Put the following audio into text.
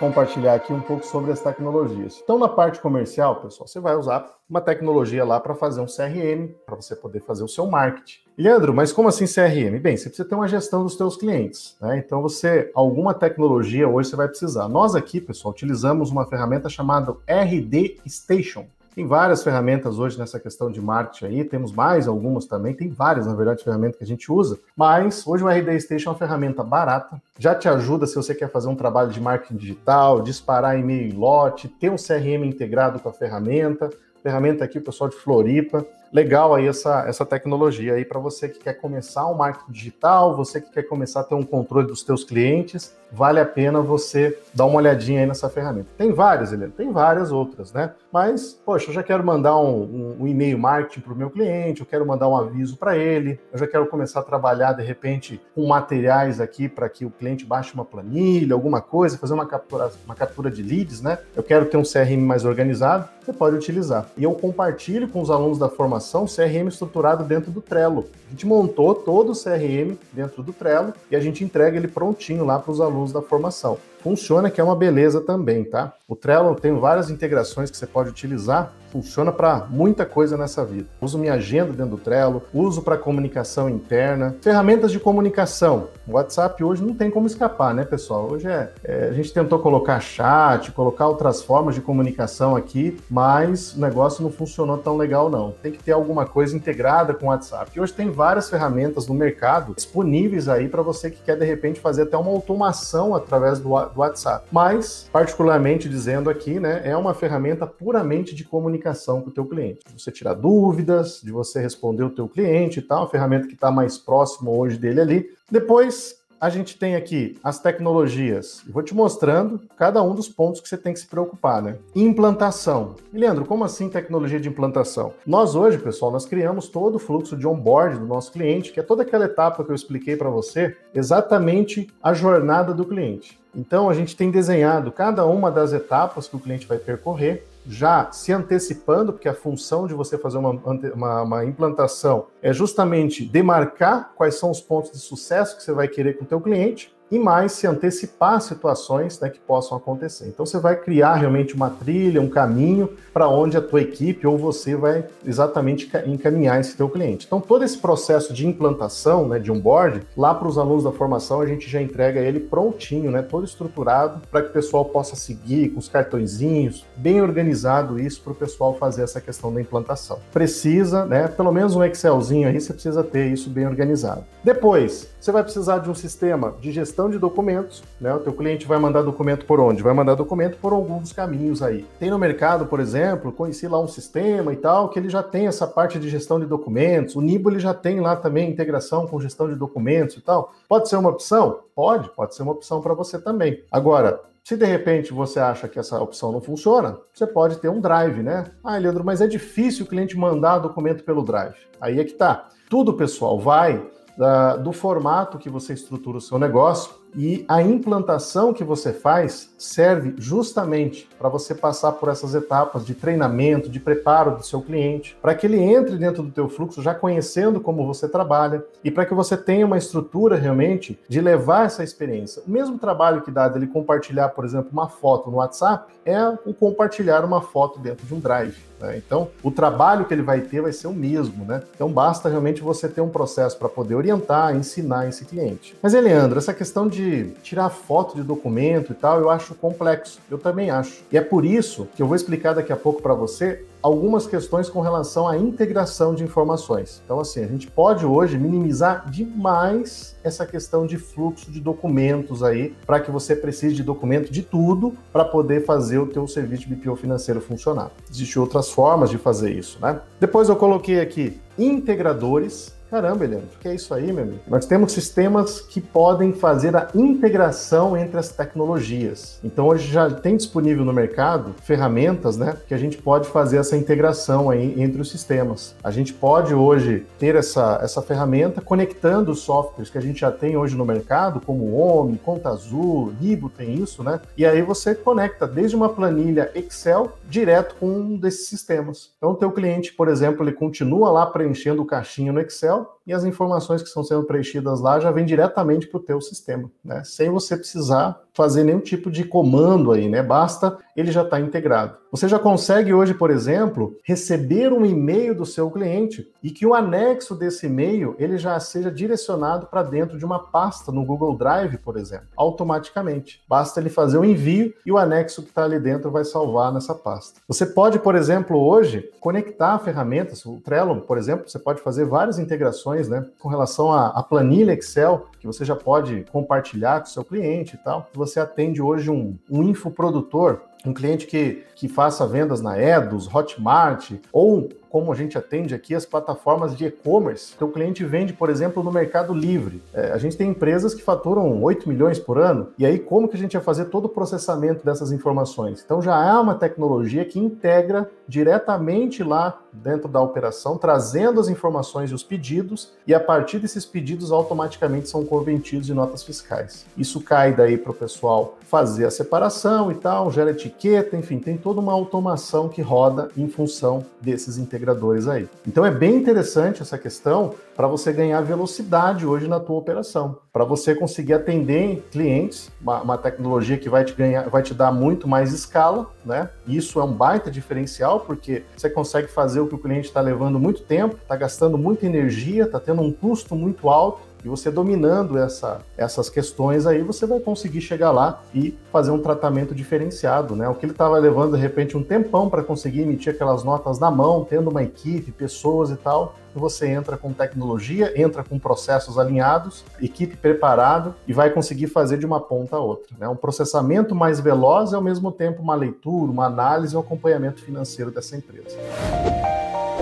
compartilhar aqui um pouco sobre as tecnologias. Então, na parte comercial, pessoal, você vai usar uma tecnologia lá para fazer um CRM, para você poder fazer o seu marketing. Leandro, mas como assim CRM? Bem, você precisa ter uma gestão dos seus clientes, né? Então você, alguma tecnologia hoje você vai precisar. Nós aqui, pessoal, utilizamos uma ferramenta chamada RD Station. Tem várias ferramentas hoje nessa questão de marketing aí, temos mais algumas também, tem várias, na verdade, ferramentas que a gente usa, mas hoje o RD Station é uma ferramenta barata, já te ajuda se você quer fazer um trabalho de marketing digital, disparar e-mail em lote, ter um CRM integrado com a ferramenta, ferramenta aqui, o pessoal de Floripa, legal aí essa, essa tecnologia aí para você que quer começar um marketing digital, você que quer começar a ter um controle dos seus clientes, vale a pena você dar uma olhadinha aí nessa ferramenta. Tem várias, Helena, tem várias outras, né? Mas, poxa, eu já quero mandar um, um, um e-mail marketing para o meu cliente, eu quero mandar um aviso para ele, eu já quero começar a trabalhar, de repente, com materiais aqui para que o cliente baixe uma planilha, alguma coisa, fazer uma captura, uma captura de leads, né? Eu quero ter um CRM mais organizado, você pode utilizar. E eu compartilho com os alunos da formação CRM estruturado dentro do Trello. A gente montou todo o CRM dentro do Trello e a gente entrega ele prontinho lá para os alunos da formação. Funciona que é uma beleza também, tá? O Trello tem várias integrações que você pode utilizar funciona para muita coisa nessa vida. Uso minha agenda dentro do Trello, uso para comunicação interna, ferramentas de comunicação. O WhatsApp hoje não tem como escapar, né, pessoal? Hoje é, é, a gente tentou colocar chat, colocar outras formas de comunicação aqui, mas o negócio não funcionou tão legal não. Tem que ter alguma coisa integrada com o WhatsApp. E hoje tem várias ferramentas no mercado disponíveis aí para você que quer de repente fazer até uma automação através do, do WhatsApp. Mas, particularmente dizendo aqui, né, é uma ferramenta puramente de comunicação comunicação com o teu cliente. De você tirar dúvidas, de você responder o teu cliente e tal, a ferramenta que está mais próximo hoje dele ali. Depois, a gente tem aqui as tecnologias. Vou te mostrando cada um dos pontos que você tem que se preocupar, né? Implantação. Leandro, como assim tecnologia de implantação? Nós hoje, pessoal, nós criamos todo o fluxo de onboard do nosso cliente, que é toda aquela etapa que eu expliquei para você, exatamente a jornada do cliente. Então, a gente tem desenhado cada uma das etapas que o cliente vai percorrer já se antecipando, porque a função de você fazer uma, uma, uma, implantação é justamente demarcar quais são os pontos de sucesso que você vai querer com o teu cliente e mais se antecipar situações né, que possam acontecer. Então você vai criar realmente uma trilha, um caminho para onde a tua equipe ou você vai exatamente encaminhar esse teu cliente. Então todo esse processo de implantação, né, de onboard, lá para os alunos da formação a gente já entrega ele prontinho, né, todo estruturado para que o pessoal possa seguir com os cartõezinhos, bem organizado isso para o pessoal fazer essa questão da implantação. Precisa, né, pelo menos um Excelzinho aí você precisa ter isso bem organizado. Depois você vai precisar de um sistema de gestão de documentos, né? O teu cliente vai mandar documento por onde? Vai mandar documento por alguns caminhos aí. Tem no mercado, por exemplo, conheci lá um sistema e tal, que ele já tem essa parte de gestão de documentos. O Nibo ele já tem lá também integração com gestão de documentos e tal. Pode ser uma opção? Pode, pode ser uma opção para você também. Agora, se de repente você acha que essa opção não funciona, você pode ter um drive, né? Ah, Leandro, mas é difícil o cliente mandar documento pelo drive. Aí é que tá. Tudo, pessoal, vai da, do formato que você estrutura o seu negócio e a implantação que você faz serve justamente para você passar por essas etapas de treinamento, de preparo do seu cliente, para que ele entre dentro do teu fluxo já conhecendo como você trabalha e para que você tenha uma estrutura realmente de levar essa experiência. O mesmo trabalho que dá dele compartilhar, por exemplo, uma foto no WhatsApp é o compartilhar uma foto dentro de um Drive. Né? Então, o trabalho que ele vai ter vai ser o mesmo, né? Então, basta realmente você ter um processo para poder orientar, ensinar esse cliente. Mas, Leandro, essa questão de de tirar foto de documento e tal, eu acho complexo. Eu também acho. E é por isso que eu vou explicar daqui a pouco para você algumas questões com relação à integração de informações. Então, assim, a gente pode hoje minimizar demais essa questão de fluxo de documentos aí, para que você precise de documento de tudo para poder fazer o teu serviço de BPO financeiro funcionar. Existem outras formas de fazer isso, né? Depois eu coloquei aqui integradores Caramba, Eliane, o que é isso aí, meu amigo? Nós temos sistemas que podem fazer a integração entre as tecnologias. Então, hoje já tem disponível no mercado ferramentas, né, que a gente pode fazer essa integração aí entre os sistemas. A gente pode hoje ter essa, essa ferramenta conectando os softwares que a gente já tem hoje no mercado, como o OMI, Conta Azul, Ribo tem isso, né? E aí você conecta desde uma planilha Excel direto com um desses sistemas. Então, o teu cliente, por exemplo, ele continua lá preenchendo o caixinho no Excel, então, e as informações que estão sendo preenchidas lá já vêm diretamente para o teu sistema, né? Sem você precisar fazer nenhum tipo de comando aí, né? Basta ele já está integrado. Você já consegue hoje, por exemplo, receber um e-mail do seu cliente e que o anexo desse e-mail ele já seja direcionado para dentro de uma pasta no Google Drive, por exemplo, automaticamente. Basta ele fazer o envio e o anexo que está ali dentro vai salvar nessa pasta. Você pode, por exemplo, hoje conectar ferramentas, o Trello, por exemplo, você pode fazer várias integrações, né, com relação à, planilha Excel que você já pode compartilhar com o seu cliente e tal. Você atende hoje um, um infoprodutor um cliente que, que faça vendas na Edus, Hotmart ou como a gente atende aqui as plataformas de e-commerce. Então, o cliente vende, por exemplo, no Mercado Livre. É, a gente tem empresas que faturam 8 milhões por ano, e aí como que a gente vai fazer todo o processamento dessas informações? Então, já há uma tecnologia que integra diretamente lá dentro da operação, trazendo as informações e os pedidos, e a partir desses pedidos automaticamente são convertidos em notas fiscais. Isso cai daí para o pessoal fazer a separação e tal, gera enfim, tem toda uma automação que roda em função desses integradores integradores aí. Então é bem interessante essa questão para você ganhar velocidade hoje na tua operação, para você conseguir atender clientes, uma, uma, tecnologia que vai te ganhar, vai te dar muito mais escala, né? Isso é um baita diferencial porque você consegue fazer o que o cliente está levando muito tempo, está gastando muita energia, está tendo um custo muito alto e você dominando essa, essas questões aí, você vai conseguir chegar lá e fazer um tratamento diferenciado, né? O que ele estava levando de repente um tempão para conseguir emitir aquelas notas na mão, tendo uma equipe, pessoas e tal, você entra com tecnologia, entra com processos alinhados, equipe preparado e vai conseguir fazer de uma ponta a outra. Né? Um processamento mais veloz e ao mesmo tempo uma leitura, uma análise e um acompanhamento financeiro dessa empresa.